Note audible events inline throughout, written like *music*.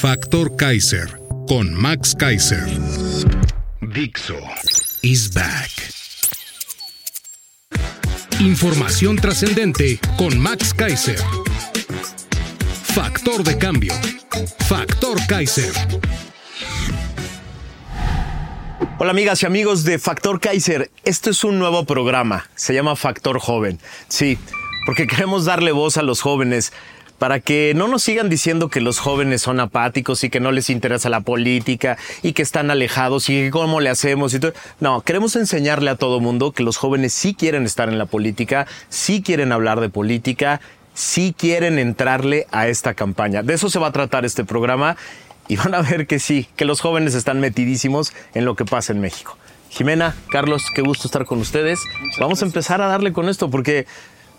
Factor Kaiser con Max Kaiser. Dixo is back. Información trascendente con Max Kaiser. Factor de cambio. Factor Kaiser. Hola amigas y amigos de Factor Kaiser. Este es un nuevo programa. Se llama Factor Joven. Sí, porque queremos darle voz a los jóvenes para que no nos sigan diciendo que los jóvenes son apáticos y que no les interesa la política y que están alejados y cómo le hacemos y todo. No, queremos enseñarle a todo mundo que los jóvenes sí quieren estar en la política, sí quieren hablar de política, sí quieren entrarle a esta campaña. De eso se va a tratar este programa y van a ver que sí, que los jóvenes están metidísimos en lo que pasa en México. Jimena, Carlos, qué gusto estar con ustedes. Vamos a empezar a darle con esto porque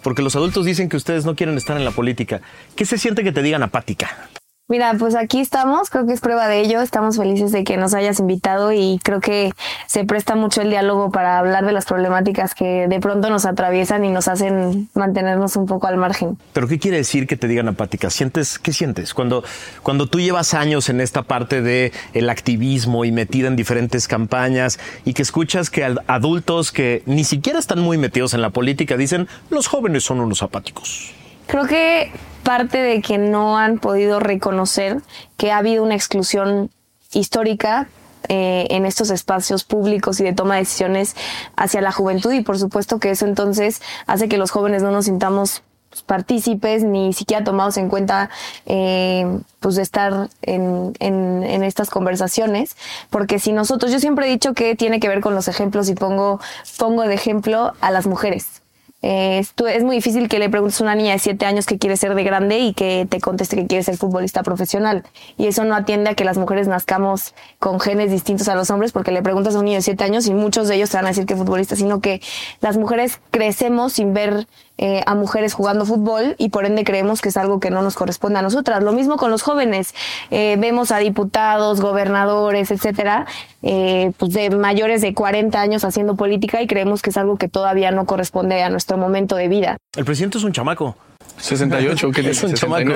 porque los adultos dicen que ustedes no quieren estar en la política. ¿Qué se siente que te digan apática? Mira, pues aquí estamos, creo que es prueba de ello, estamos felices de que nos hayas invitado y creo que se presta mucho el diálogo para hablar de las problemáticas que de pronto nos atraviesan y nos hacen mantenernos un poco al margen. ¿Pero qué quiere decir que te digan apática? ¿Sientes, ¿Qué sientes cuando, cuando tú llevas años en esta parte de el activismo y metida en diferentes campañas y que escuchas que adultos que ni siquiera están muy metidos en la política dicen los jóvenes son unos apáticos? Creo que parte de que no han podido reconocer que ha habido una exclusión histórica eh, en estos espacios públicos y de toma de decisiones hacia la juventud. Y por supuesto que eso entonces hace que los jóvenes no nos sintamos partícipes ni siquiera tomados en cuenta eh, pues de estar en, en, en, estas conversaciones. Porque si nosotros yo siempre he dicho que tiene que ver con los ejemplos y pongo pongo de ejemplo a las mujeres eh, es muy difícil que le preguntes a una niña de 7 años que quiere ser de grande y que te conteste que quiere ser futbolista profesional. Y eso no atiende a que las mujeres nazcamos con genes distintos a los hombres, porque le preguntas a un niño de 7 años y muchos de ellos te van a decir que futbolista, sino que las mujeres crecemos sin ver eh, a mujeres jugando fútbol y por ende creemos que es algo que no nos corresponde a nosotras. Lo mismo con los jóvenes. Eh, vemos a diputados, gobernadores, etcétera, eh, pues de mayores de 40 años haciendo política y creemos que es algo que todavía no corresponde a nuestro momento de vida. El presidente es un chamaco. 68, que *laughs* es un chamaco.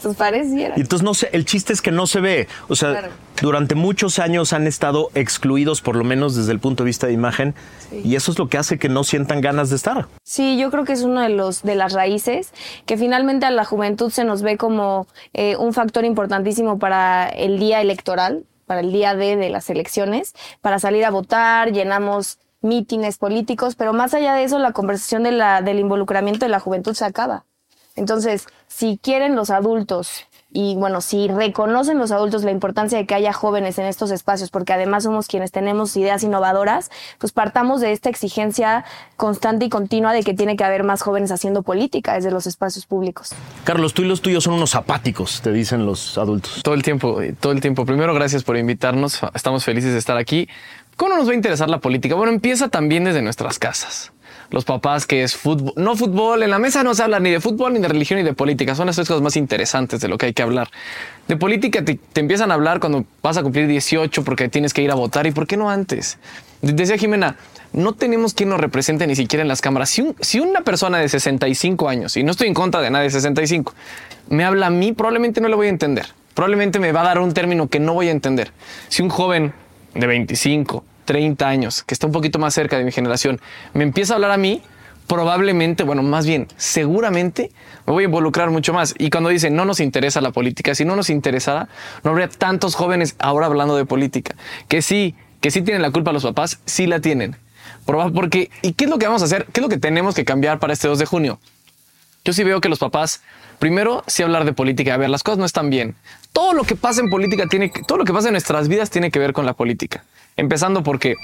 Sus pareciera. Y entonces no sé, el chiste es que no se ve. O sea, durante muchos años han estado excluidos, por lo menos desde el punto de vista de imagen, y eso es lo que hace que no sientan ganas de estar. Sí, yo creo que es uno de los de las raíces que finalmente a la juventud se nos ve como eh, un factor importantísimo para el día electoral, para el día D de las elecciones, para salir a votar, llenamos mítines políticos, pero más allá de eso, la conversación de la, del involucramiento de la juventud se acaba. Entonces, si quieren los adultos y bueno, si reconocen los adultos la importancia de que haya jóvenes en estos espacios, porque además somos quienes tenemos ideas innovadoras, pues partamos de esta exigencia constante y continua de que tiene que haber más jóvenes haciendo política desde los espacios públicos. Carlos, tú y los tuyos son unos apáticos, te dicen los adultos. Todo el tiempo, todo el tiempo. Primero, gracias por invitarnos. Estamos felices de estar aquí. ¿Cómo nos va a interesar la política? Bueno, empieza también desde nuestras casas. Los papás que es fútbol, no fútbol, en la mesa no se habla ni de fútbol, ni de religión, ni de política. Son las tres cosas más interesantes de lo que hay que hablar. De política te, empiezan a hablar cuando vas a cumplir 18 porque tienes que ir a votar. ¿Y por qué no antes? Decía Jimena, no tenemos quien nos represente ni siquiera en las cámaras. Si, si, una persona de 65 años, y no estoy en contra de nadie de 65, me habla a mí, probablemente no le voy a entender. Probablemente me va a dar un término que no voy a entender. Si un joven de 25, 30 años, que está un poquito más cerca de mi generación, me empieza a hablar a mí, probablemente, bueno, más bien, seguramente me voy a involucrar mucho más. Y cuando dicen no nos interesa la política, si no nos interesara, no habría tantos jóvenes ahora hablando de política. Que sí, que sí tienen la culpa los papás, sí la tienen. Porque, ¿y qué es lo que vamos a hacer? ¿Qué es lo que tenemos que cambiar para este 2 de junio? Yo sí veo que los papás, primero, sí hablar de política. A ver, las cosas no están bien. Todo lo que pasa en política tiene, todo lo que pasa en nuestras vidas tiene que ver con la política. Empezando porque,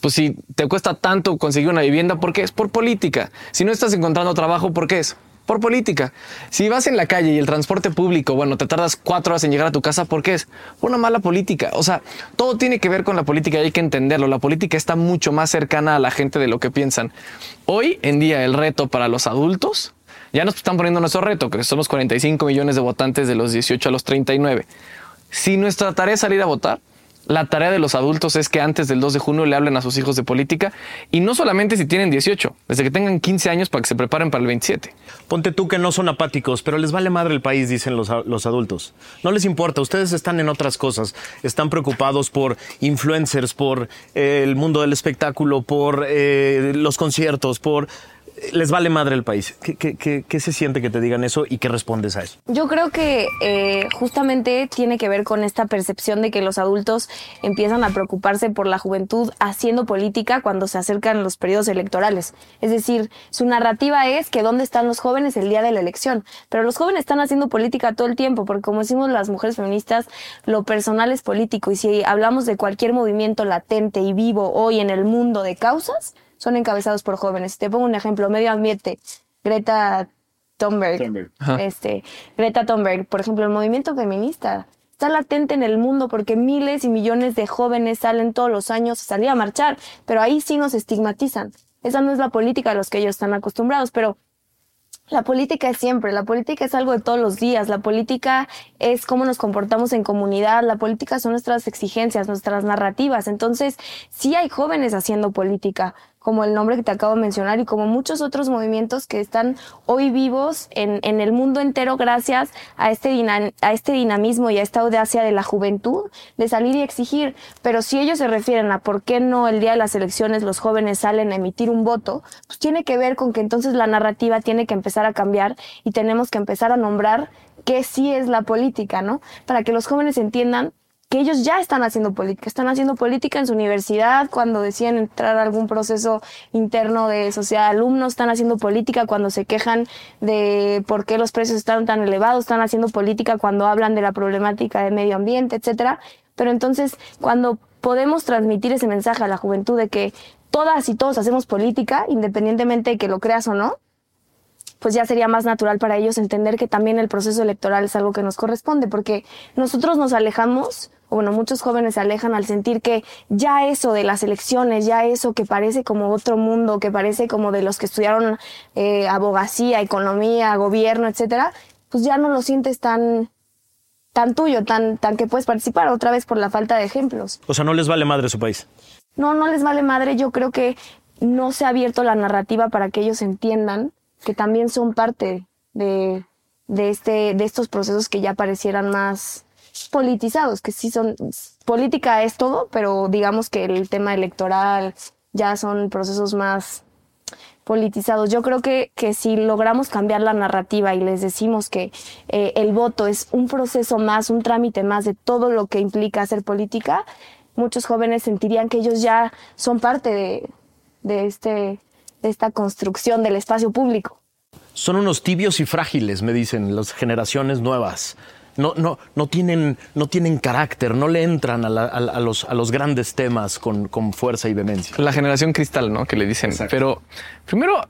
pues si te cuesta tanto conseguir una vivienda, ¿por qué? Es por política. Si no estás encontrando trabajo, ¿por qué es? por política. Si vas en la calle y el transporte público, bueno, te tardas cuatro horas en llegar a tu casa, ¿por qué es? Por una mala política. O sea, todo tiene que ver con la política y hay que entenderlo. La política está mucho más cercana a la gente de lo que piensan. Hoy en día el reto para los adultos, ya nos están poniendo nuestro reto, que son los 45 millones de votantes de los 18 a los 39. Si nuestra tarea es salir a votar, la tarea de los adultos es que antes del 2 de junio le hablen a sus hijos de política y no solamente si tienen 18, desde que tengan 15 años para que se preparen para el 27. Ponte tú que no son apáticos, pero les vale madre el país, dicen los, los adultos. No les importa, ustedes están en otras cosas. Están preocupados por influencers, por eh, el mundo del espectáculo, por eh, los conciertos, por les vale madre el país. ¿Qué, se siente que te digan eso y qué respondes a eso? Yo creo que eh, justamente tiene que ver con esta percepción de que los adultos empiezan a preocuparse por la juventud haciendo política cuando se acercan los periodos electorales. Es decir, su narrativa es que dónde están los jóvenes el día de la elección. Pero los jóvenes están haciendo política todo el tiempo, porque como decimos las mujeres feministas, lo personal es político. Y si hablamos de cualquier movimiento latente y vivo hoy en el mundo de causas, son encabezados por jóvenes. Te pongo un ejemplo, medio ambiente, Greta Thunberg. Este, Greta Thunberg, por ejemplo, el movimiento feminista está latente en el mundo porque miles y millones de jóvenes salen todos los años a salir a marchar, pero ahí sí nos estigmatizan. Esa no es la política a los que ellos están acostumbrados, pero la política es siempre, la política es algo de todos los días, la política es cómo nos comportamos en comunidad, la política son nuestras exigencias, nuestras narrativas. Entonces, sí hay jóvenes haciendo política, como el nombre que te acabo de mencionar y como muchos otros movimientos que están hoy vivos en, en el mundo entero gracias a este, a este dinamismo y a esta audacia de la juventud de salir y exigir. Pero si ellos se refieren a por qué no el día de las elecciones los jóvenes salen a emitir un voto, pues tiene que ver con que entonces la narrativa tiene que empezar a cambiar y tenemos que empezar a nombrar qué sí es la política, ¿no? Para que los jóvenes entiendan que ellos ya están haciendo política, están haciendo política en su universidad cuando deciden entrar a algún proceso interno de sociedad de alumnos, están haciendo política cuando se quejan de por qué los precios están tan elevados, están haciendo política cuando hablan de la problemática de medio ambiente, etcétera. Pero entonces, cuando podemos transmitir ese mensaje a la juventud de que todas y todos hacemos política, independientemente de que lo creas o no, pues ya sería más natural para ellos entender que también el proceso electoral es algo que nos corresponde, porque nosotros nos alejamos bueno, muchos jóvenes se alejan al sentir que ya eso de las elecciones, ya eso que parece como otro mundo, que parece como de los que estudiaron eh, abogacía, economía, gobierno, etcétera, pues ya no lo sientes tan tan tuyo, tan tan que puedes participar otra vez por la falta de ejemplos. O sea, no les vale madre su país. No, no les vale madre. Yo creo que no se ha abierto la narrativa para que ellos entiendan que también son parte de, de, este, de estos procesos que ya parecieran más politizados, que sí son, política es todo, pero digamos que el tema electoral ya son procesos más politizados. Yo creo que, que si logramos cambiar la narrativa y les decimos que eh, el voto es un proceso más, un trámite más de todo lo que implica hacer política, muchos jóvenes sentirían que ellos ya son parte de, de, este, de esta construcción del espacio público. Son unos tibios y frágiles, me dicen las generaciones nuevas no, no, no, tienen, no tienen carácter, no le entran a, los, a los, grandes temas con, fuerza y vehemencia. La generación cristal, ¿no? Que le dicen. Pero primero,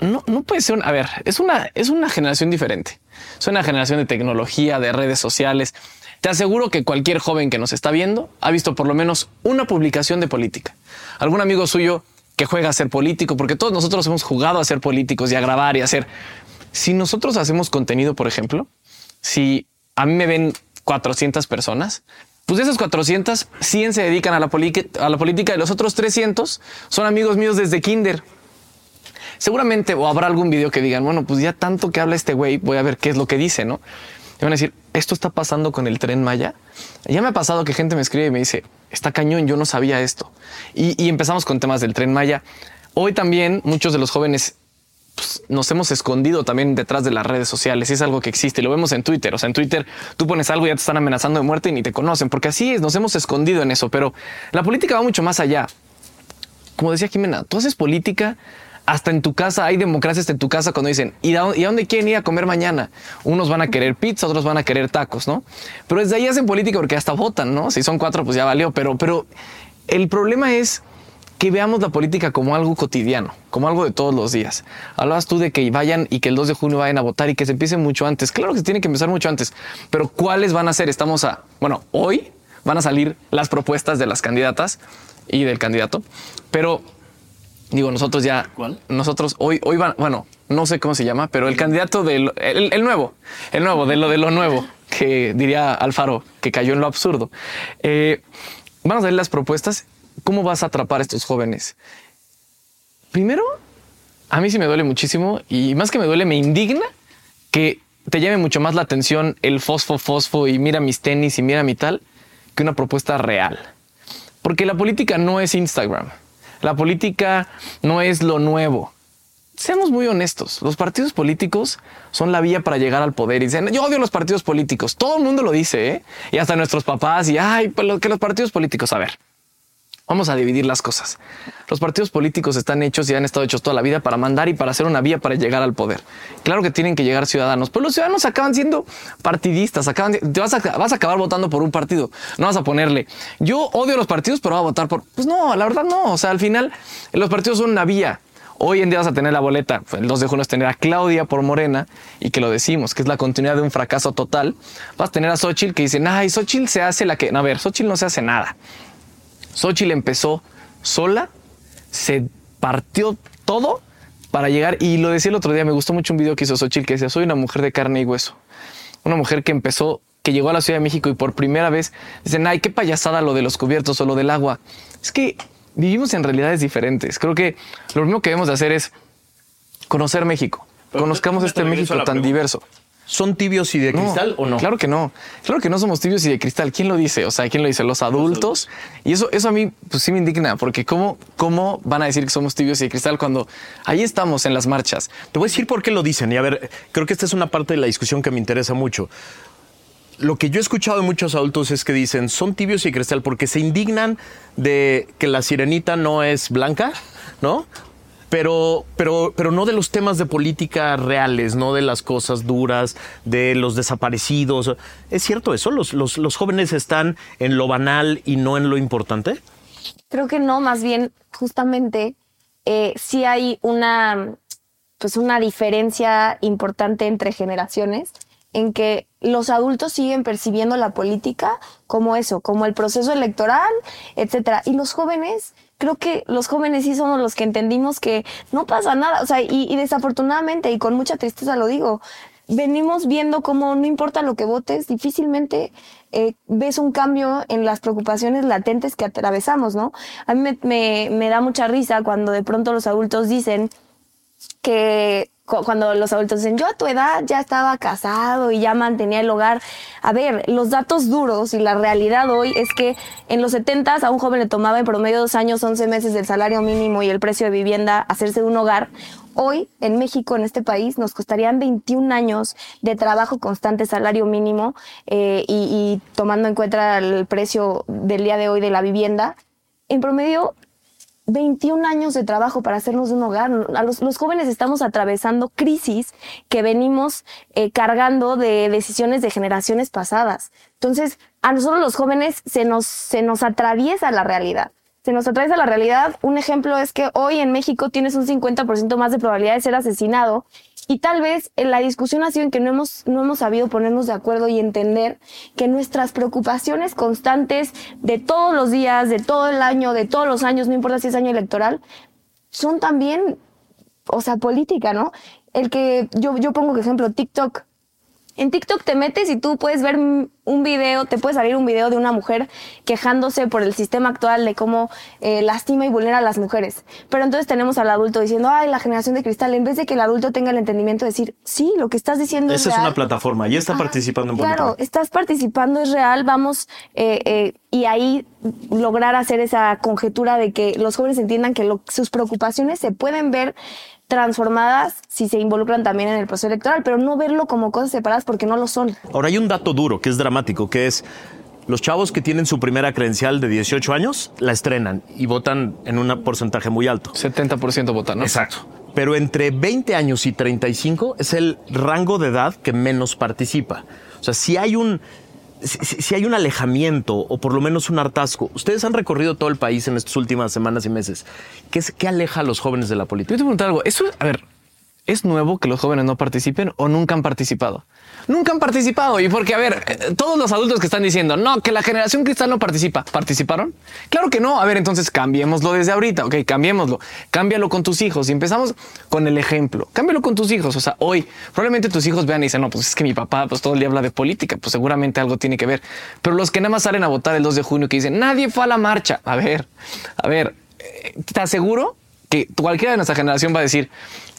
no, no puede ser. a ver, es una, es una generación diferente. Es una generación de tecnología, de redes sociales. Te aseguro que cualquier joven que nos está viendo ha visto por lo menos una publicación de política. Algún amigo suyo que juega a ser político, porque todos nosotros hemos jugado a ser políticos y a grabar y a hacer. Si nosotros hacemos contenido, por ejemplo, si a mí me ven 400 personas, pues de esas 400, 100 se dedican a la, a la política y los otros 300 son amigos míos desde kinder. Seguramente o habrá algún video que digan, bueno, pues ya tanto que habla este güey, voy a ver qué es lo que dice, ¿no? Van a decir, esto está pasando con el tren Maya. Ya me ha pasado que gente me escribe y me dice, está cañón, yo no sabía esto. Y, y empezamos con temas del tren Maya. Hoy también muchos de los jóvenes pues, nos hemos escondido también detrás de las redes sociales. Es algo que existe. Lo vemos en Twitter. O sea, en Twitter tú pones algo y ya te están amenazando de muerte y ni te conocen, porque así es. Nos hemos escondido en eso. Pero la política va mucho más allá. Como decía Jimena, tú haces política hasta en tu casa, hay democracias en tu casa cuando dicen, ¿y a, dónde quieren ir a comer mañana? Unos van a querer pizza, otros van a querer tacos, ¿no? Pero desde ahí hacen política porque hasta votan, ¿no? Si son cuatro, pues ya valió. Pero, pero el problema es que veamos la política como algo cotidiano, como algo de todos los días. Hablabas tú de que vayan y que el 2 de junio vayan a votar y que se empiece mucho antes. Claro que se tiene que empezar mucho antes, pero ¿cuáles van a ser? Estamos a, bueno, hoy van a salir las propuestas de las candidatas y del candidato, pero digo, nosotros ya, ¿Cuál? nosotros hoy, hoy van, bueno, no sé cómo se llama, pero el candidato del, el, el nuevo, el nuevo, de lo de lo nuevo, que diría Alfaro, que cayó en lo absurdo. Eh, van a salir las propuestas. ¿Cómo vas a atrapar a estos jóvenes? Primero, a mí sí me duele muchísimo y más que me duele, me indigna que te llame mucho más la atención el fosfo, fosfo y mira mis tenis y mira mi tal que una propuesta real. Porque la política no es Instagram. La política no es lo nuevo. Seamos muy honestos. Los partidos políticos son la vía para llegar al poder. Y dicen, yo odio los partidos políticos. Todo el mundo lo dice, ¿eh? Y hasta nuestros papás. Y, ay, que los partidos políticos. A ver, vamos a dividir las cosas. Los partidos políticos están hechos y han estado hechos toda la vida para mandar y para ser una vía para llegar al poder. Claro que tienen que llegar ciudadanos, pero los ciudadanos acaban siendo partidistas, acaban, te vas a, vas a acabar votando por un partido. No vas a ponerle, yo odio los partidos, pero voy a votar por... Pues no, la verdad no. O sea, al final los partidos son una vía. Hoy en día vas a tener la boleta, el 2 de junio es tener a Claudia por Morena y que lo decimos, que es la continuidad de un fracaso total. Vas a tener a Xochitl que dicen, ay, Xochitl se hace la que... No, a ver, Xochitl no se hace nada. Xochitl empezó sola, se partió todo para llegar. Y lo decía el otro día, me gustó mucho un video que hizo Xochitl que decía, soy una mujer de carne y hueso. Una mujer que empezó, que llegó a la Ciudad de México y por primera vez dicen, ay, qué payasada lo de los cubiertos o lo del agua. Es que vivimos en realidades diferentes. Creo que lo primero que debemos de hacer es conocer México. Conozcamos te- este México tan pregunta. diverso. ¿Son tibios y de No, cristal o no? Claro que no. Claro que no somos tibios y de cristal. ¿Quién lo dice? O sea, ¿quién lo dice? Los adultos. Y eso, eso a mí pues sí me indigna, porque ¿cómo, ¿cómo van a decir que somos tibios y de cristal cuando ahí estamos en las marchas? Te voy a decir por qué lo dicen. Y a ver, creo que esta es una parte de la discusión que me interesa mucho. Lo que yo he escuchado de muchos adultos es que dicen, son tibios y cristal porque se indignan de que la sirenita no es blanca, ¿no? Pero, pero, pero no de los temas de política reales, no de las cosas duras, de los desaparecidos. ¿Es cierto eso? ¿Los, los, los jóvenes están en lo banal y no en lo importante? Creo que no, más bien, justamente, eh, sí hay una, pues una diferencia importante entre generaciones en que los adultos siguen percibiendo la política como eso, como el proceso electoral, etcétera. Y los jóvenes, creo que los jóvenes sí somos los que entendimos que no pasa nada. O sea, y, y desafortunadamente, y con mucha tristeza lo digo, venimos viendo cómo no importa lo que votes, difícilmente eh, ves un cambio en las preocupaciones latentes que atravesamos, ¿no? A mí me, me, da mucha risa cuando de pronto los adultos dicen que cuando los adultos dicen, yo a tu edad ya estaba casado y ya mantenía el hogar. A ver, los datos duros y la realidad hoy es que en los 70 a un joven le tomaba en promedio dos años, 11 meses del salario mínimo y el precio de vivienda hacerse un hogar. Hoy, en México, en este país, nos costarían 21 años de trabajo constante, salario mínimo, eh, y, y tomando en cuenta el precio del día de hoy de la vivienda. En promedio, 21 años de trabajo para hacernos de un hogar. A los, jóvenes estamos atravesando crisis que venimos eh, cargando de decisiones de generaciones pasadas. Entonces, a nosotros los jóvenes se nos, se nos atraviesa la realidad. Se nos atraviesa la realidad. Un ejemplo es que hoy en México tienes un 50% más de probabilidad de ser asesinado y tal vez en la discusión ha sido en que no hemos, no hemos sabido ponernos de acuerdo y entender que nuestras preocupaciones constantes de todos los días, de todo el año, de todos los años, no importa si es año electoral, son también, o sea, política, ¿no? El que yo, yo pongo como ejemplo TikTok. En TikTok te metes y tú puedes ver un video, te puede salir un video de una mujer quejándose por el sistema actual de cómo eh, lastima y vulnera a las mujeres. Pero entonces tenemos al adulto diciendo, ay, la generación de cristal, en vez de que el adulto tenga el entendimiento de decir, sí, lo que estás diciendo es Esa es real. una plataforma y está Ajá. participando en Claro, estás participando, es real, vamos, eh, eh, y ahí lograr hacer esa conjetura de que los jóvenes entiendan que lo- sus preocupaciones se pueden ver transformadas si se involucran también en el proceso electoral, pero no verlo como cosas separadas porque no lo son. Ahora hay un dato duro que es dramático, que es los chavos que tienen su primera credencial de 18 años la estrenan y votan en un porcentaje muy alto. 70% votan, ¿no? Exacto. Pero entre 20 años y 35 es el rango de edad que menos participa. O sea, si hay un si, hay un alejamiento o por lo menos un hartazgo. Ustedes han recorrido todo el país en estas últimas semanas y meses. ¿Qué, es, qué aleja a los jóvenes de la política? Yo te pregunto algo. Eso, a ver, ¿es nuevo que los jóvenes no participen o nunca han participado? Nunca han participado. Y porque, a ver, eh, todos los adultos que están diciendo, no, que la generación cristal no participa, ¿participaron? Claro que no. A ver, entonces cambiémoslo desde ahorita. Ok, cambiémoslo. Cámbialo con tus hijos. Y empezamos con el ejemplo. Cámbialo con tus hijos. O sea, hoy probablemente tus hijos vean y dicen, no, pues es que mi papá pues todo el día habla de política. Pues seguramente algo tiene que ver. Pero los que nada más salen a votar el 2 de junio que dicen, nadie fue a la marcha. A ver, a ver, eh, te aseguro que cualquiera de nuestra generación va a decir,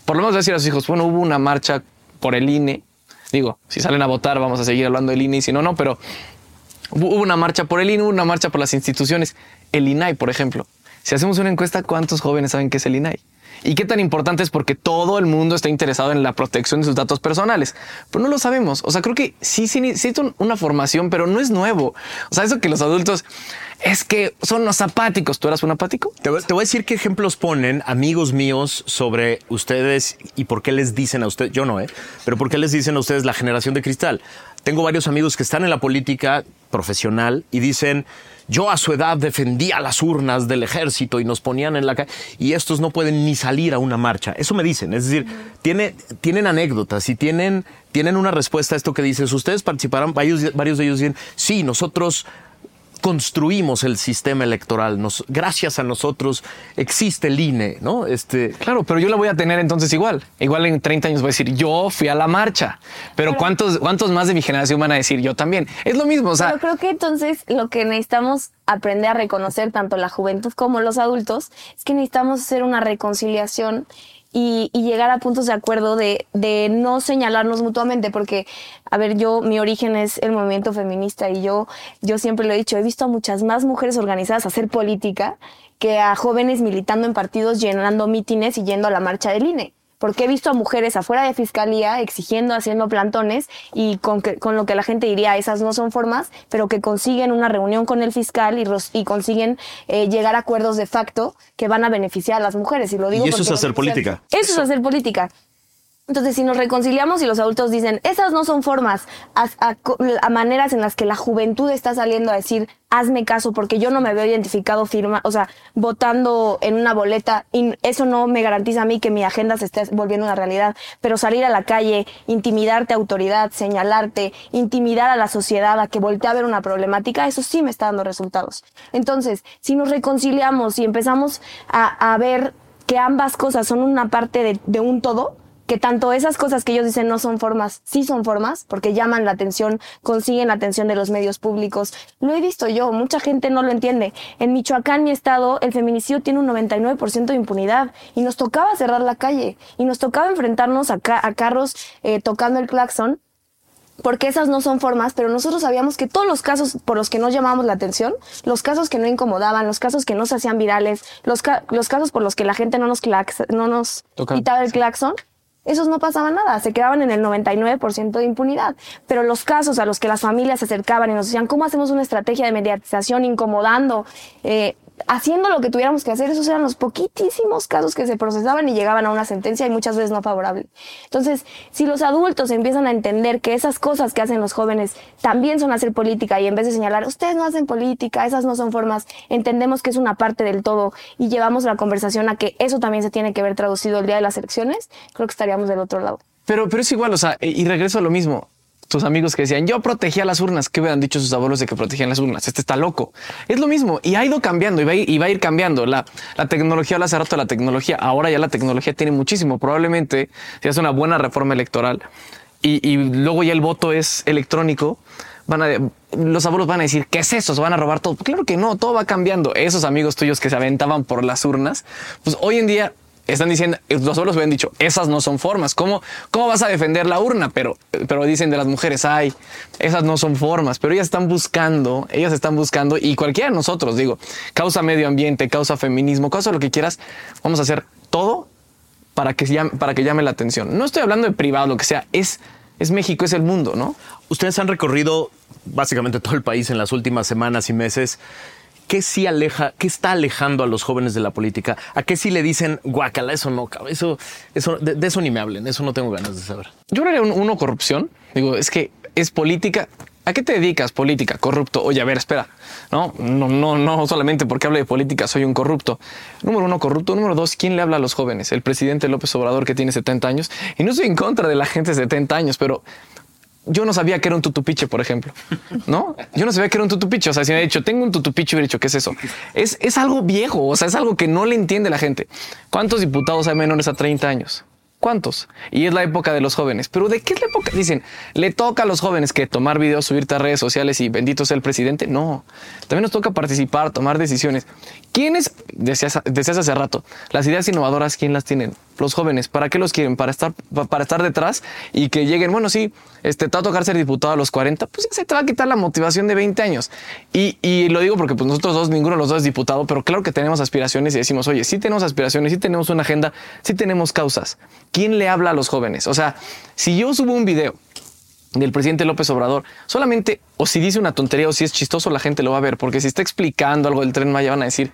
por lo menos decir a sus hijos, bueno, hubo una marcha por el INE. Digo, si salen a votar, vamos a seguir hablando del INE y si no, no, pero hubo una marcha por el INE, una marcha por las instituciones. El INAI, por ejemplo. Si hacemos una encuesta, ¿cuántos jóvenes saben qué es el INAI? ¿Y qué tan importante es? Porque todo el mundo está interesado en la protección de sus datos personales, pero no lo sabemos. O sea, creo que sí, sí una formación, pero no es nuevo. O sea, eso que los adultos es que son los apáticos. ¿Tú eras un apático? Te te voy a decir qué ejemplos ponen amigos míos sobre ustedes y por qué les dicen a ustedes, yo no, ¿eh? Pero por qué les dicen a ustedes la generación de cristal. Tengo varios amigos que están en la política profesional y dicen, yo a su edad defendía las urnas del ejército y nos ponían en la calle y estos no pueden ni salir a una marcha. Eso me dicen. Es decir, tiene, tienen anécdotas y tienen, tienen una respuesta a esto que dices. Ustedes participaron, varios, varios de ellos dicen, sí, nosotros construimos el sistema electoral. Nos, gracias a nosotros existe el INE, ¿no? Este, Claro, pero yo la voy a tener entonces igual. Igual en 30 años voy a decir, yo fui a la marcha. Pero, ¿cuántos, ¿cuántos más de mi generación van a decir yo también? Es lo mismo, o sea, Pero creo que entonces lo que necesitamos aprender a reconocer tanto la juventud como los adultos es que necesitamos hacer una reconciliación y, y llegar a puntos de acuerdo de, de no señalarnos mutuamente, porque, a ver, yo, mi origen es el movimiento feminista y yo, yo siempre lo he dicho, he visto a muchas más mujeres organizadas hacer política que a jóvenes militando en partidos, llenando mítines y yendo a la marcha del INE porque he visto a mujeres afuera de fiscalía exigiendo, haciendo plantones y con, que, con lo que la gente diría, esas no son formas, pero que consiguen una reunión con el fiscal y, consiguen eh, llegar a acuerdos de facto que van a beneficiar a las mujeres. Y, lo digo Y eso es hacer política. Eso es hacer política. Entonces, si nos reconciliamos y los adultos dicen, esas no son formas, a, maneras en las que la juventud está saliendo a decir, hazme caso, porque yo no me veo identificado firma, o sea, votando en una boleta, y eso no me garantiza a mí que mi agenda se esté volviendo una realidad, pero salir a la calle, intimidarte a autoridad, señalarte, intimidar a la sociedad a que voltee a ver una problemática, eso sí me está dando resultados. Entonces, si nos reconciliamos y empezamos a, ver que ambas cosas son una parte de un todo, que tanto esas cosas que ellos dicen no son formas, sí son formas, porque llaman la atención, consiguen la atención de los medios públicos. Lo he visto yo, mucha gente no lo entiende. En Michoacán, mi estado, el feminicidio tiene un 99% de impunidad y nos tocaba cerrar la calle y nos tocaba enfrentarnos a, ca- a carros eh, tocando el claxon porque esas no son formas, pero nosotros sabíamos que todos los casos por los que no llamábamos la atención, los casos que no incomodaban, los casos que no se hacían virales, los, ca- los casos por los que la gente no nos, clax- no nos quitaba el claxon, esos no pasaban nada, se quedaban en el 99% de impunidad. Pero los casos a los que las familias se acercaban y nos decían, ¿cómo hacemos una estrategia de mediatización incomodando? Eh, haciendo lo que tuviéramos que hacer, esos eran los poquitísimos casos que se procesaban y llegaban a una sentencia y muchas veces no favorable. Entonces, si los adultos empiezan a entender que esas cosas que hacen los jóvenes también son hacer política y en vez de señalar, ustedes no hacen política, esas no son formas, entendemos que es una parte del todo y llevamos la conversación a que eso también se tiene que ver traducido el día de las elecciones, creo que estaríamos del otro lado. Pero, pero es igual, o sea, y regreso a lo mismo. Tus amigos que decían, yo protegía las urnas, ¿qué hubieran dicho sus abuelos de que protegían las urnas? Este está loco. Es lo mismo y ha ido cambiando y va a ir, cambiando. La, tecnología, hace rato la tecnología, ahora ya la tecnología tiene muchísimo. Probablemente si hace una buena reforma electoral y, y luego ya el voto es electrónico, van a, los abuelos van a decir, ¿qué es eso? ¿Se van a robar todo? Claro que no, todo va cambiando. Esos amigos tuyos que se aventaban por las urnas, pues hoy en día están diciendo, los abuelos habían dicho, esas no son formas. ¿Cómo, cómo vas a defender la urna? Pero, pero dicen de las mujeres, ay, esas no son formas. Pero ellas están buscando, ellas están buscando, y cualquiera de nosotros, digo, causa medio ambiente, causa feminismo, causa lo que quieras, vamos a hacer todo para que, llame, para que llame la atención. No estoy hablando de privado, lo que sea, es, es México, es el mundo, ¿no? Ustedes han recorrido básicamente todo el país en las últimas semanas y meses. ¿Qué sí aleja, qué está alejando a los jóvenes de la política? ¿A qué sí le dicen, guácala, eso no, eso, eso, de, eso ni me hablen, eso no tengo ganas de saber? Yo creo que un- uno corrupción. Digo, es que es política. ¿A qué te dedicas? Política, corrupto. Oye, a ver, espera. No, no, no, no solamente porque hable de política soy un corrupto. Número uno, corrupto. Número dos, ¿quién le habla a los jóvenes? El presidente López Obrador que tiene 70 años. Y no estoy en contra de la gente de 70 años, pero yo no sabía que era un tutupiche, por ejemplo. ¿No? Yo no sabía que era un tutupiche. O sea, si me ha dicho, tengo un tutupiche, hubiera dicho, ¿qué es eso? Es, es algo viejo. O sea, es algo que no le entiende la gente. ¿Cuántos diputados hay menores a 30 años? ¿Cuántos? Y es la época de los jóvenes. ¿Pero de qué es la época? Dicen, ¿le toca a los jóvenes que tomar videos, subirte a redes sociales y bendito sea el presidente? No. También nos toca participar, tomar decisiones. ¿Quiénes, decías, decías hace rato, las ideas innovadoras, quién las tienen? Los jóvenes. ¿Para qué los quieren? Para estar, para estar detrás y que lleguen, bueno, sí, este, te va a tocar ser diputado a los 40, pues ya se te va a quitar la motivación de 20 años. Y, y lo digo porque pues nosotros dos, ninguno de los dos es diputado, pero claro que tenemos aspiraciones y decimos, oye, sí tenemos aspiraciones, sí tenemos una agenda, sí tenemos causas. ¿Quién le habla a los jóvenes? O sea, si yo subo un video del presidente López Obrador, solamente o si dice una tontería o si es chistoso, la gente lo va a ver, porque si está explicando algo del tren Maya van a decir,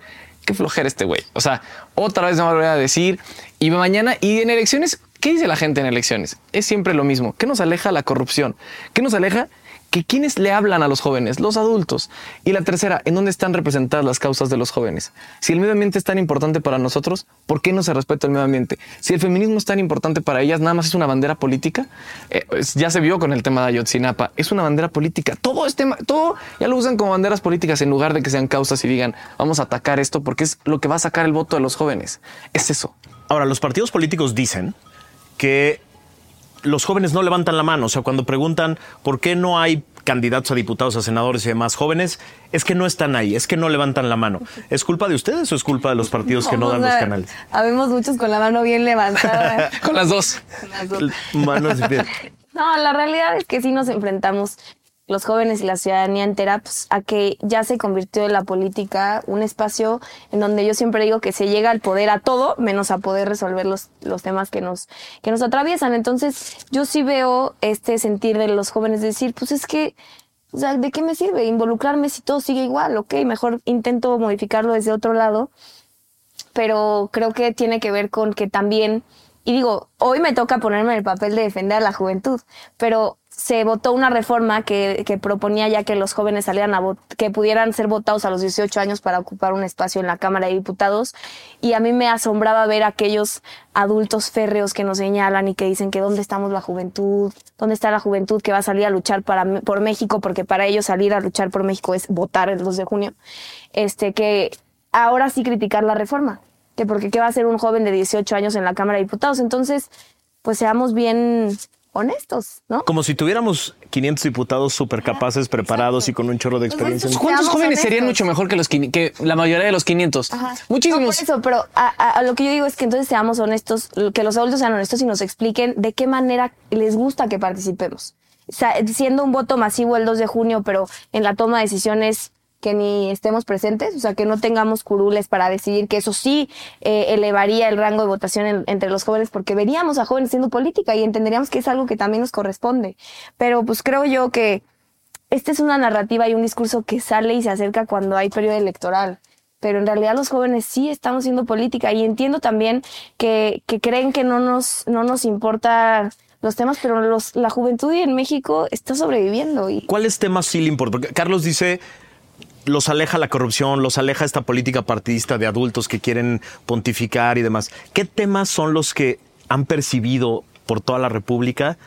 qué flojera este güey. O sea, otra vez me voy a decir, y mañana, y en elecciones, ¿qué dice la gente en elecciones? Es siempre lo mismo. ¿Qué nos aleja la corrupción? ¿Qué nos aleja? Que quienes le hablan a los jóvenes, los adultos. Y la tercera, ¿en dónde están representadas las causas de los jóvenes? Si el medio ambiente es tan importante para nosotros, ¿por qué no se respeta el medio ambiente? Si el feminismo es tan importante para ellas, nada más es una bandera política. Eh, ya se vio con el tema de Ayotzinapa, es una bandera política. Todo este, todo ya lo usan como banderas políticas en lugar de que sean causas y digan, vamos a atacar esto porque es lo que va a sacar el voto de los jóvenes. Es eso. Ahora, los partidos políticos dicen que los jóvenes no levantan la mano. O sea, cuando preguntan por qué no hay candidatos a diputados, a senadores y demás jóvenes, es que no están ahí, es que no levantan la mano. ¿Es culpa de ustedes o es culpa de los partidos que no dan los canales? Habemos muchos con la mano bien levantada. *laughs* con las dos. Con las dos. Manos y pies. No, la realidad es que sí nos enfrentamos los jóvenes y la ciudadanía entera pues, a que ya se convirtió en la política un espacio en donde yo siempre digo que se llega al poder a todo menos a poder resolver los, los temas que nos, que nos atraviesan. Entonces yo sí veo este sentir de los jóvenes decir, pues es que, o sea, ¿de qué me sirve involucrarme si todo sigue igual? Ok, mejor intento modificarlo desde otro lado, pero creo que tiene que ver con que también y digo, hoy me toca ponerme en el papel de defender a la juventud, pero se votó una reforma que, que proponía ya que los jóvenes salieran a que pudieran ser votados a los 18 años para ocupar un espacio en la Cámara de Diputados. Y a mí me asombraba ver aquellos adultos férreos que nos señalan y que dicen que dónde estamos la juventud, dónde está la juventud que va a salir a luchar para, por México, porque para ellos salir a luchar por México es votar el 2 de junio. Este, que ahora sí criticar la reforma, que porque qué va a ser un joven de 18 años en la Cámara de Diputados. Entonces, pues seamos bien honestos, ¿no? Como si tuviéramos 500 diputados súper capaces, preparados y con un chorro de experiencia. ¿Cuántos jóvenes serían mucho mejor que, los, que la mayoría de los 500? Ajá. Muchísimos. No, por eso, pero a, a- a lo que yo digo es que entonces seamos honestos, que los adultos sean honestos y nos expliquen de qué manera les gusta que participemos. O sea, siendo un voto masivo el 2 de junio, pero en la toma de decisiones que ni estemos presentes, o sea, que no tengamos curules para decidir que eso sí eh, elevaría el rango de votación en- entre los jóvenes, porque veríamos a jóvenes haciendo política y entenderíamos que es algo que también nos corresponde. Pero pues creo yo que esta es una narrativa y un discurso que sale y se acerca cuando hay periodo electoral. Pero en realidad los jóvenes sí estamos haciendo política y entiendo también que, que creen que no nos, no nos importa los temas, pero los, la juventud en México está sobreviviendo. ¿Cuáles temas sí le importan? Porque Carlos dice, los aleja la corrupción, los aleja esta política partidista de adultos que quieren pontificar y demás. ¿Qué temas son los que han percibido por toda la República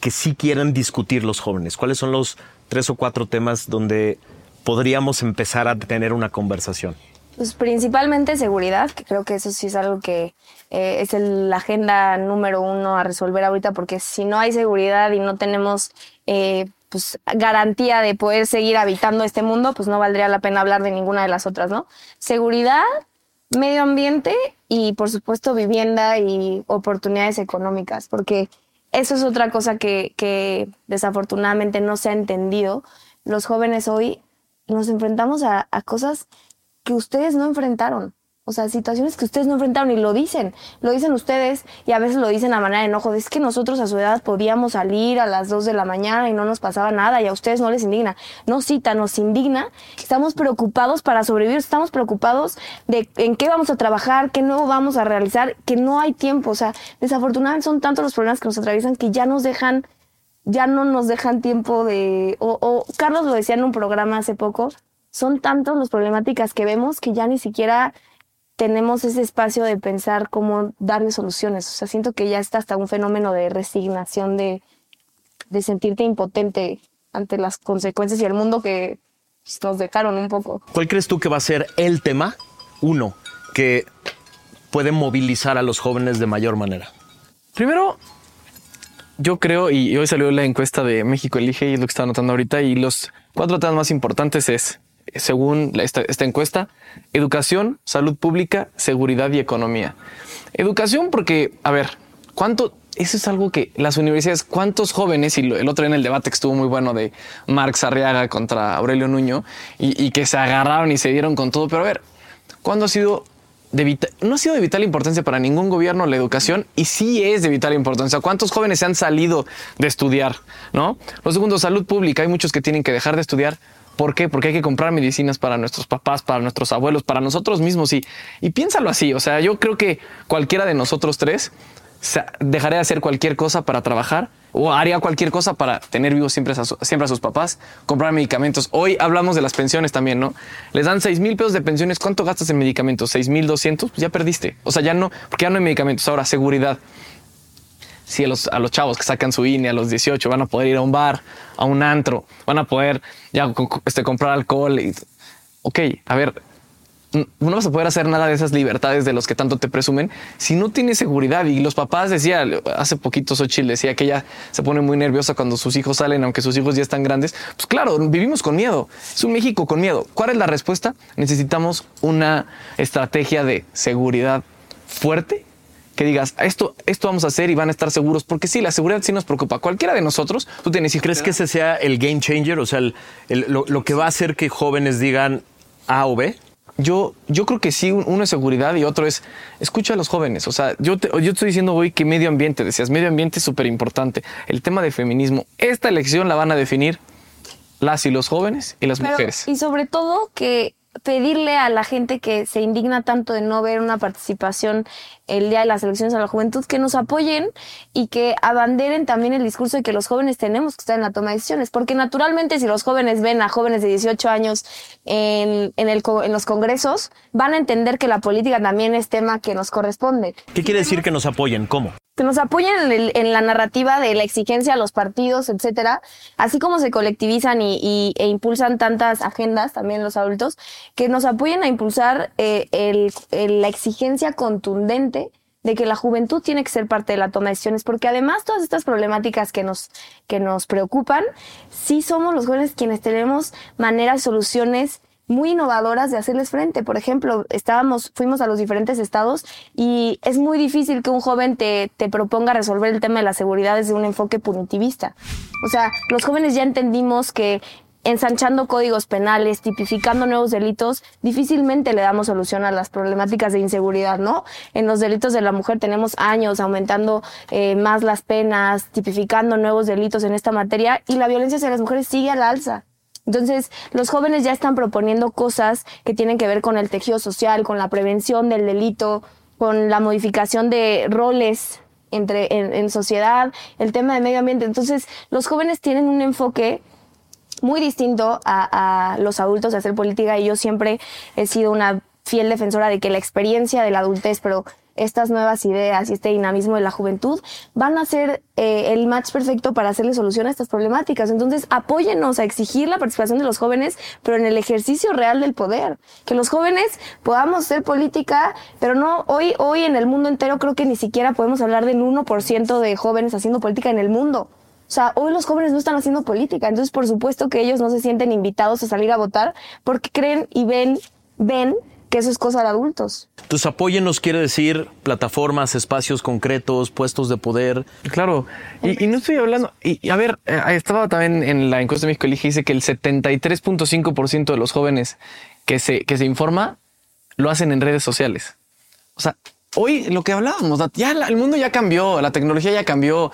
que sí quieren discutir los jóvenes? ¿Cuáles son los tres o cuatro temas donde podríamos empezar a tener una conversación? Pues principalmente seguridad, que creo que eso sí es algo que eh, es la agenda número uno a resolver ahorita, porque si no hay seguridad y no tenemos eh, pues garantía de poder seguir habitando este mundo, pues no valdría la pena hablar de ninguna de las otras, ¿no? Seguridad, medio ambiente y por supuesto vivienda y oportunidades económicas, porque eso es otra cosa que, que desafortunadamente no se ha entendido. Los jóvenes hoy nos enfrentamos a, a cosas que ustedes no enfrentaron. O sea, situaciones que ustedes no enfrentaron y lo dicen. Lo dicen ustedes y a veces lo dicen a manera de enojo. Es que nosotros a su edad podíamos salir a las 2 de la mañana y no nos pasaba nada y a ustedes no les indigna. No cita, nos indigna. Estamos preocupados para sobrevivir. Estamos preocupados de en qué vamos a trabajar, qué nuevo vamos a realizar, que no hay tiempo. O sea, desafortunadamente son tantos los problemas que nos atraviesan que ya nos dejan ya no nos dejan tiempo de, o, o Carlos lo decía en un programa hace poco, son tantos las problemáticas que vemos que ya ni siquiera tenemos ese espacio de pensar cómo darle soluciones. O sea, siento que ya está hasta un fenómeno de resignación, de, de sentirte impotente ante las consecuencias y el mundo que pues, nos dejaron un poco. ¿Cuál crees tú que va a ser el tema, uno, que puede movilizar a los jóvenes de mayor manera? Primero, yo creo, y hoy salió la encuesta de México Elige y es lo que estaba notando ahorita, y los cuatro temas más importantes es, según esta, esta encuesta, educación, salud pública, seguridad y economía. Educación porque, a ver, ¿cuánto? Eso es algo que las universidades, ¿cuántos jóvenes? Y el otro en el debate que estuvo muy bueno de Marx Arriaga contra Aurelio Nuño y, que se agarraron y se dieron con todo. Pero a ver, ¿cuándo ha sido no ha sido de vital importancia para ningún gobierno la educación y sí es de vital importancia. ¿Cuántos jóvenes se han salido de estudiar? ¿No? Lo segundo, salud pública. Hay muchos que tienen que dejar de estudiar. ¿Por qué? Porque hay que comprar medicinas para nuestros papás, para nuestros abuelos, para nosotros mismos. Y, y piénsalo así. O sea, yo creo que cualquiera de nosotros tres dejaría de hacer cualquier cosa para trabajar o haría cualquier cosa para tener vivos siempre a, siempre a sus papás, comprar medicamentos. Hoy hablamos de las pensiones también, ¿no? Les dan 6 mil pesos de pensiones. ¿Cuánto gastas en medicamentos? 6 mil 200, pues ya perdiste. O sea, ya no, porque ya no hay medicamentos. Ahora, seguridad. Si a los, a los chavos que sacan su INE a los 18 van a poder ir a un bar, a un antro, van a poder ya este, comprar alcohol. Y, ok, a ver, no vas a poder hacer nada de esas libertades de los que tanto te presumen si no tienes seguridad. Y los papás decía, hace poquito Xochitl decía que ella se pone muy nerviosa cuando sus hijos salen, aunque sus hijos ya están grandes. Pues claro, vivimos con miedo. Es un México con miedo. ¿Cuál es la respuesta? Necesitamos una estrategia de seguridad fuerte que digas, esto, esto vamos a hacer y van a estar seguros, porque sí, la seguridad sí nos preocupa. Cualquiera de nosotros, tú tienes hijos. ¿Crees que ese sea el game changer? O sea, lo, lo que va a hacer que jóvenes digan A o B? yo, yo creo que sí, uno es seguridad y otro es escucha a los jóvenes. O sea, yo, yo estoy diciendo hoy que medio ambiente, decías, medio ambiente es súper importante. El tema de feminismo, esta elección la van a definir las y los jóvenes y las mujeres. Y sobre todo que pedirle a la gente que se indigna tanto de no ver una participación el día de las elecciones a la juventud que nos apoyen y que abanderen también el discurso de que los jóvenes tenemos que estar en la toma de decisiones, porque naturalmente si los jóvenes ven a jóvenes de 18 años en, en, el, en los congresos, van a entender que la política también es tema que nos corresponde. ¿Qué quiere decir que nos apoyen? ¿Cómo? que nos apoyen en, la narrativa de la exigencia a los partidos, etcétera, así como se colectivizan y, e impulsan tantas agendas, también los adultos, que nos apoyen a impulsar eh, el, la exigencia contundente de que la juventud tiene que ser parte de la toma de decisiones, porque además todas estas problemáticas que nos, que nos preocupan, sí somos los jóvenes quienes tenemos maneras, soluciones muy innovadoras de hacerles frente. Por ejemplo, estábamos, fuimos a los diferentes estados y es muy difícil que un joven te, te proponga resolver el tema de la seguridad desde un enfoque punitivista. O sea, los jóvenes ya entendimos que ensanchando códigos penales, tipificando nuevos delitos, difícilmente le damos solución a las problemáticas de inseguridad, ¿no? En los delitos de la mujer tenemos años aumentando eh, más las penas, tipificando nuevos delitos en esta materia y la violencia hacia las mujeres sigue al alza. Entonces, los jóvenes ya están proponiendo cosas que tienen que ver con el tejido social, con la prevención del delito, con la modificación de roles entre, en, sociedad, el tema de medio ambiente. Entonces, los jóvenes tienen un enfoque muy distinto a, los adultos de hacer política y yo siempre he sido una fiel defensora de que la experiencia de la adultez, pero estas nuevas ideas y este dinamismo de la juventud van a ser eh, el match perfecto para hacerle solución a estas problemáticas. Entonces, apóyennos a exigir la participación de los jóvenes, pero en el ejercicio real del poder. Que los jóvenes podamos hacer política, pero no hoy, hoy en el mundo entero creo que ni siquiera podemos hablar del 1% de jóvenes haciendo política en el mundo. O sea, hoy los jóvenes no están haciendo política, entonces por supuesto que ellos no se sienten invitados a salir a votar porque creen y ven, ven que eso es cosa de adultos. Tus nos quiere decir plataformas, espacios concretos, puestos de poder. Claro, y, no estoy hablando, y, a ver, eh, estaba también en la encuesta de México Elige, dice que el 73.5% de los jóvenes que se, que se informa lo hacen en redes sociales. O sea, hoy lo que hablábamos, ya el mundo ya cambió, la tecnología ya cambió.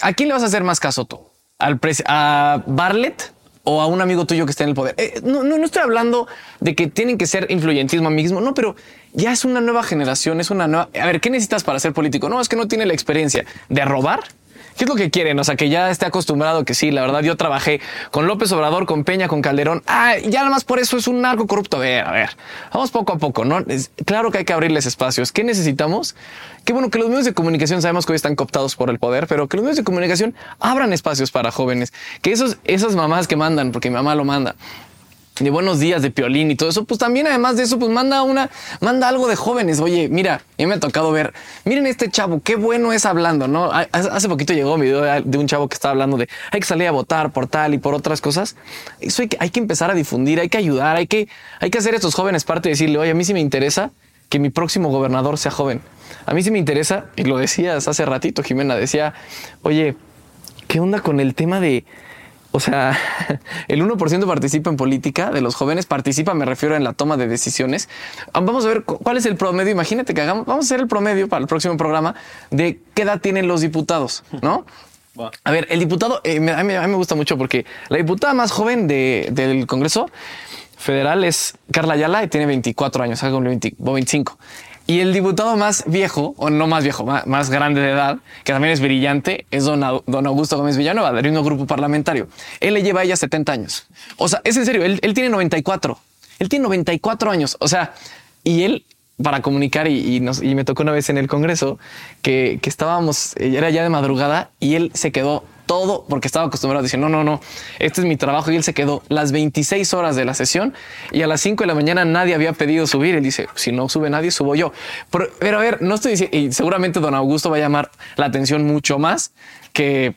¿A quién le vas a hacer más caso tú? ¿Al ¿A Barlett? o a un amigo tuyo que está en el poder. Eh, no, no, no, estoy hablando de que tienen que ser influyentismo mismo, no, pero ya es una nueva generación, es una nueva. A ver, ¿qué necesitas para ser político? No, es que no tiene la experiencia de robar ¿Qué es lo que quieren? O sea, que ya esté acostumbrado que sí, la verdad, yo trabajé con López Obrador, con Peña, con Calderón. Ah, ya nada más por eso es un narco corrupto. A ver, a ver, vamos poco a poco, ¿no? Claro que hay que abrirles espacios. ¿Qué necesitamos? Qué bueno que los medios de comunicación sabemos que hoy están cooptados por el poder, pero que los medios de comunicación abran espacios para jóvenes. Que esos, esas mamás que mandan, porque mi mamá lo manda, de buenos días, de piolín y todo eso, pues también además de eso, pues manda una, manda algo de jóvenes. Oye, mira, a me ha tocado ver, miren este chavo, qué bueno es hablando, ¿no? Hace poquito llegó un video de un chavo que estaba hablando de hay que salir a votar por tal y por otras cosas. Eso hay que, hay que empezar a difundir, hay que ayudar, hay que, hay que hacer a estos jóvenes parte de decirle, oye, a mí sí me interesa que mi próximo gobernador sea joven. A mí sí me interesa, y lo decías hace ratito, Jimena, decía, oye, ¿qué onda con el tema de o sea, *laughs* el 1% participa en política, de los jóvenes participa, me refiero en la toma de decisiones. Vamos a ver cuál es el promedio. Imagínate que hagamos, vamos a hacer el promedio para el próximo programa de qué edad tienen los diputados, ¿no? *laughs* A ver, el diputado, eh, a, mí, me gusta mucho porque la diputada más joven del Congreso Federal es Carla Ayala y tiene 24 años, algo 25. Y el diputado más viejo, o no más viejo, más, grande de edad, que también es brillante, es don, Augusto Gómez Villanueva, del mismo grupo parlamentario. Él le lleva a ella 70 años. O sea, es en serio, él, tiene 94. Él tiene 94 años. O sea, y él para comunicar y, y, me tocó una vez en el Congreso que, que estábamos, era ya de madrugada y él se quedó todo porque estaba acostumbrado decir, no, no, no, este es mi trabajo. Y él se quedó las 26 horas de la sesión y a las 5 de la mañana nadie había pedido subir. Él dice, si no sube nadie, subo yo. Pero, a ver, no estoy diciendo, y seguramente don Augusto va a llamar la atención mucho más que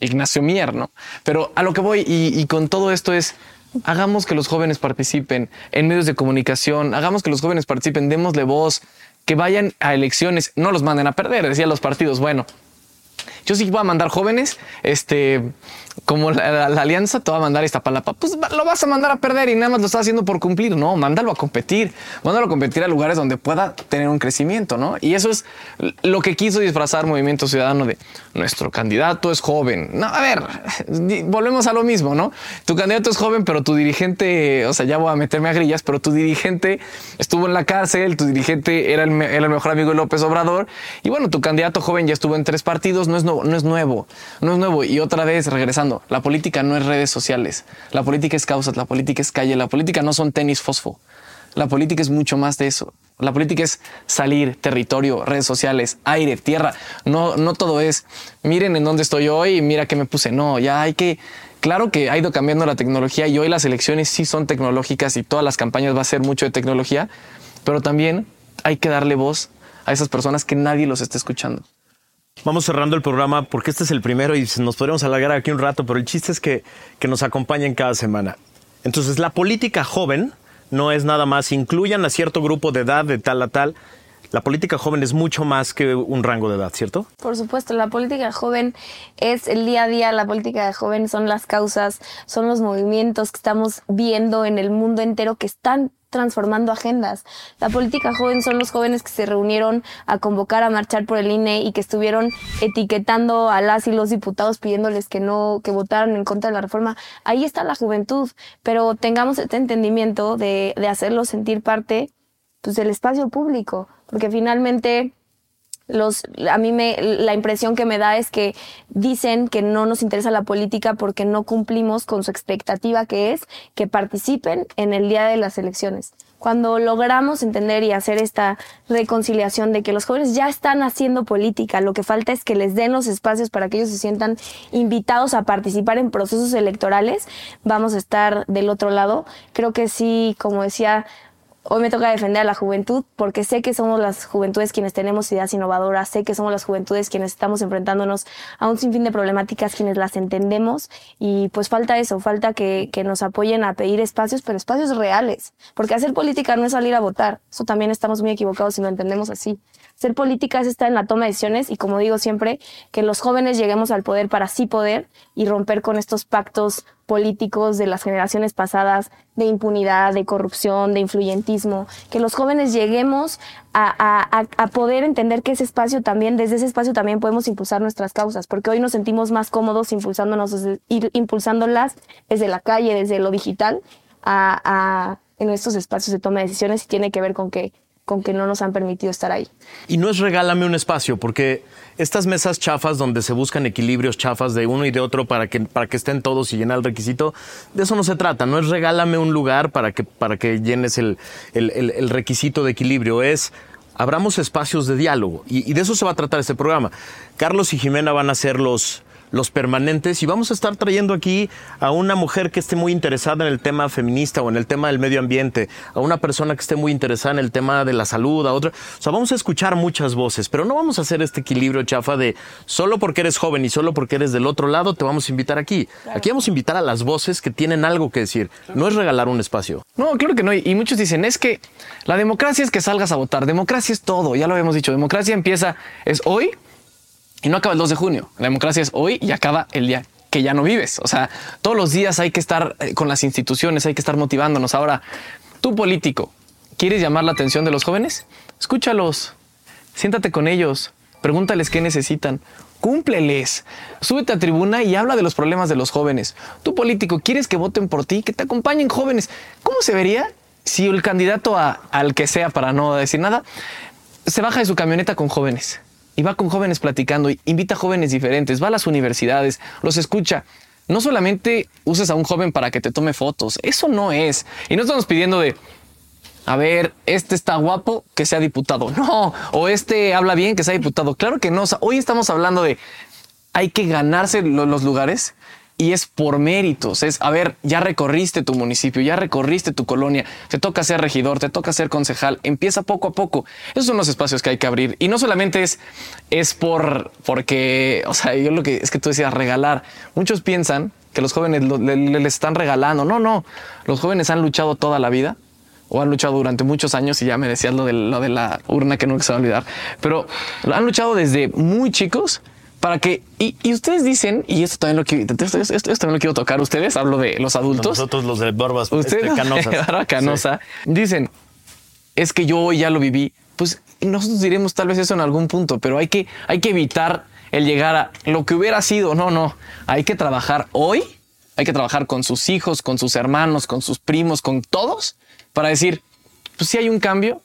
Ignacio Mier, ¿no? Pero a lo que voy y, y con todo esto es, hagamos que los jóvenes participen en medios de comunicación, hagamos que los jóvenes participen, démosle voz, que vayan a elecciones, no los manden a perder, decía los partidos, bueno, yo sí voy a mandar jóvenes, este, como la, alianza te va a mandar esta palapa, pues lo vas a mandar a perder y nada más lo estás haciendo por cumplir. No, mándalo a competir, mándalo a competir a lugares donde pueda tener un crecimiento, ¿no? Y eso es lo que quiso disfrazar Movimiento Ciudadano de nuestro candidato es joven. No, a ver, volvemos a lo mismo, ¿no? Tu candidato es joven, pero tu dirigente, o sea, ya voy a meterme a grillas, pero tu dirigente estuvo en la cárcel, tu dirigente era el, mejor amigo de López Obrador y bueno, tu candidato joven ya estuvo en tres partidos, no es, no, no es nuevo, no es nuevo. Y otra vez regresando la política no es redes sociales, la política es causas, la política es calle, la política no son tenis fosfo. La política es mucho más de eso. La política es salir, territorio, redes sociales, aire, tierra. No, no todo es, miren en dónde estoy hoy y mira qué me puse. No, ya hay que, claro que ha ido cambiando la tecnología y hoy las elecciones sí son tecnológicas y todas las campañas va a ser mucho de tecnología, pero también hay que darle voz a esas personas que nadie los está escuchando. Vamos cerrando el programa porque este es el primero y nos podríamos alargar aquí un rato, pero el chiste es que, que nos acompañen cada semana. Entonces, la política joven no es nada más, incluyan a cierto grupo de edad de tal a tal. La política joven es mucho más que un rango de edad, ¿cierto? Por supuesto, la política joven es el día a día, la política joven son las causas, son los movimientos que estamos viendo en el mundo entero que están transformando agendas. La política joven son los jóvenes que se reunieron a convocar a marchar por el INE y que estuvieron etiquetando a las y los diputados pidiéndoles que no, que votaran en contra de la reforma. Ahí está la juventud, pero tengamos este entendimiento de, de hacerlos sentir parte pues, del espacio público, porque finalmente los, a mí me, la impresión que me da es que dicen que no nos interesa la política porque no cumplimos con su expectativa que es que participen en el día de las elecciones. Cuando logramos entender y hacer esta reconciliación de que los jóvenes ya están haciendo política, lo que falta es que les den los espacios para que ellos se sientan invitados a participar en procesos electorales, vamos a estar del otro lado. Creo que sí, como decía Hoy me toca defender a la juventud porque sé que somos las juventudes quienes tenemos ideas innovadoras, sé que somos las juventudes quienes estamos enfrentándonos a un sinfín de problemáticas, quienes las entendemos y pues falta eso, falta que, que nos apoyen a pedir espacios, pero espacios reales, porque hacer política no es salir a votar, eso también estamos muy equivocados si lo entendemos así. Ser política es estar en la toma de decisiones y como digo siempre, que los jóvenes lleguemos al poder para sí poder y romper con estos pactos políticos de las generaciones pasadas de impunidad, de corrupción, de influyentismo, que los jóvenes lleguemos a, poder entender que ese espacio también, desde ese espacio también podemos impulsar nuestras causas, porque hoy nos sentimos más cómodos impulsándonos, impulsándolas desde la calle, desde lo digital, a, en estos espacios de toma de decisiones y tiene que ver con que con que no nos han permitido estar ahí. Y no es regálame un espacio, porque estas mesas chafas donde se buscan equilibrios chafas de uno y de otro para que, para que estén todos y llenar el requisito, de eso no se trata. No es regálame un lugar para que, para que llenes el, el, el requisito de equilibrio. Es abramos espacios de diálogo. Y, y, de eso se va a tratar este programa. Carlos y Jimena van a ser los, los permanentes y vamos a estar trayendo aquí a una mujer que esté muy interesada en el tema feminista o en el tema del medio ambiente, a una persona que esté muy interesada en el tema de la salud, a otra. O sea, vamos a escuchar muchas voces, pero no vamos a hacer este equilibrio chafa de solo porque eres joven y solo porque eres del otro lado te vamos a invitar aquí. Aquí vamos a invitar a las voces que tienen algo que decir. No es regalar un espacio. No, claro que no. Y muchos dicen, es que la democracia es que salgas a votar. Democracia es todo. Ya lo habíamos dicho. Democracia empieza, es hoy y no acaba el 2 de junio. La democracia es hoy y acaba el día que ya no vives. O sea, todos los días hay que estar eh, con las instituciones, hay que estar motivándonos. Ahora, tú político, ¿quieres llamar la atención de los jóvenes? Escúchalos, siéntate con ellos, pregúntales qué necesitan, cúmpleles, súbete a tribuna y habla de los problemas de los jóvenes. Tú político, ¿quieres que voten por ti, que te acompañen jóvenes? ¿Cómo se vería si el candidato al que sea, para no decir nada, se baja de su camioneta con jóvenes? Y va con jóvenes platicando, invita a jóvenes diferentes, va a las universidades, los escucha. No solamente uses a un joven para que te tome fotos, eso no es. Y no estamos pidiendo de, a ver, este está guapo, que sea diputado. No, o este habla bien, que sea diputado. Claro que no. hoy estamos hablando de, hay que ganarse los lugares y es por méritos. Es, a ver, ya recorriste tu municipio, ya recorriste tu colonia, te toca ser regidor, te toca ser concejal, empieza poco a poco. Esos son los espacios que hay que abrir. Y no solamente es, es por, porque, o sea, yo lo que es que tú decías regalar. Muchos piensan que los jóvenes les están regalando. No, no. Los jóvenes han luchado toda la vida o han luchado durante muchos años y ya me decías lo de, lo de la urna que nunca se va a olvidar, pero han luchado desde muy chicos para que, y, y, ustedes dicen, y esto también lo quiero, esto, esto, esto, también lo quiero tocar ustedes, hablo de los adultos. Nosotros los de barbas ustedes, este, *laughs* canosas. barba canosa, sí. dicen, es que yo ya lo viví. Pues nosotros diremos tal vez eso en algún punto, pero hay que, hay que evitar el llegar a lo que hubiera sido. No, no, hay que trabajar hoy, hay que trabajar con sus hijos, con sus hermanos, con sus primos, con todos, para decir, pues si hay un cambio,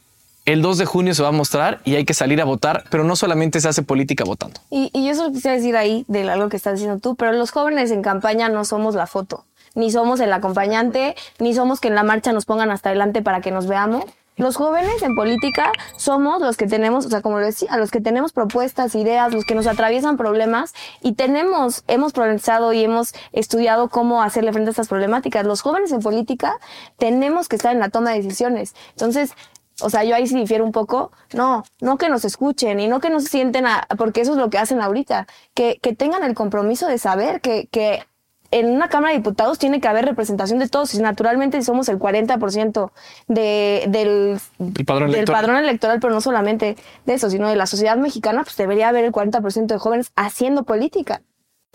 el 2 de junio se va a mostrar y hay que salir a votar, pero no solamente se hace política votando. Y, y eso quisiera decir ahí de algo que estás diciendo tú, pero los jóvenes en campaña no somos la foto, ni somos el acompañante, ni somos que en la marcha nos pongan hasta adelante para que nos veamos. Los jóvenes en política somos los que tenemos, o sea, como lo decía, los que tenemos propuestas, ideas, los que nos atraviesan problemas y tenemos, hemos progresado y hemos estudiado cómo hacerle frente a estas problemáticas. Los jóvenes en política tenemos que estar en la toma de decisiones. Entonces, o sea, yo ahí sí difiero un poco. No, no que nos escuchen y no que nos sienten, a, porque eso es lo que hacen ahorita. Que, que tengan el compromiso de saber que, que en una Cámara de Diputados tiene que haber representación de todos. Y naturalmente somos el 40% de, del, el padrón, del padrón electoral, pero no solamente de eso, sino de la sociedad mexicana, pues debería haber el 40% de jóvenes haciendo política.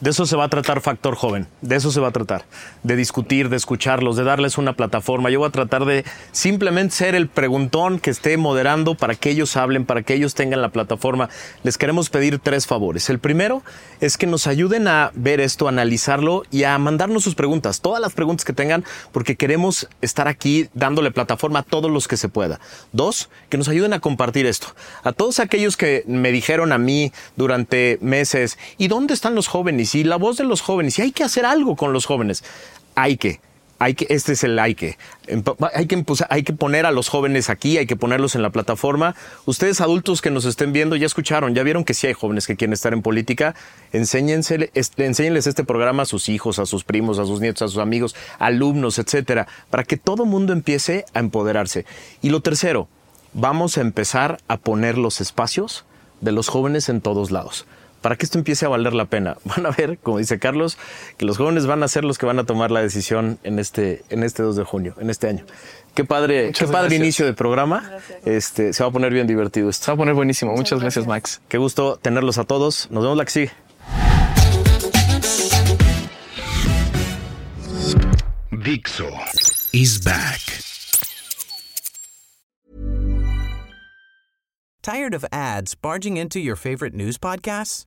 De eso se va a tratar Factor Joven, de eso se va a tratar, de discutir, de escucharlos, de darles una plataforma. Yo voy a tratar de simplemente ser el preguntón que esté moderando para que ellos hablen, para que ellos tengan la plataforma. Les queremos pedir tres favores. El primero es que nos ayuden a ver esto, analizarlo y a mandarnos sus preguntas, todas las preguntas que tengan, porque queremos estar aquí dándole plataforma a todos los que se pueda. Dos, que nos ayuden a compartir esto. A todos aquellos que me dijeron a mí durante meses, ¿y dónde están los jóvenes? Y la voz de los jóvenes, y hay que hacer algo con los jóvenes. Hay que, hay que, este es el hay que. Hay que, hay que poner a los jóvenes aquí, hay que ponerlos en la plataforma. Ustedes adultos que nos estén viendo ya escucharon, ya vieron que sí hay jóvenes que quieren estar en política. Enséñense, enséñenles este programa a sus hijos, a sus primos, a sus nietos, a sus amigos, alumnos, etcétera, para que todo mundo empiece a empoderarse. Y lo tercero, vamos a empezar a poner los espacios de los jóvenes en todos lados para que esto empiece a valer la pena. *laughs* Van a ver, como dice Carlos, que los jóvenes van a ser los que van a tomar la decisión en este, en este 2 de junio, en este año. Qué padre, Muchas qué padre gracias. inicio de programa. Este, se va a poner bien divertido esto. Se va a poner buenísimo. Muchas, gracias, Max. Qué gusto tenerlos a todos. Nos vemos la que sigue. Dixo is back. Tired of ads barging into your favorite news podcasts?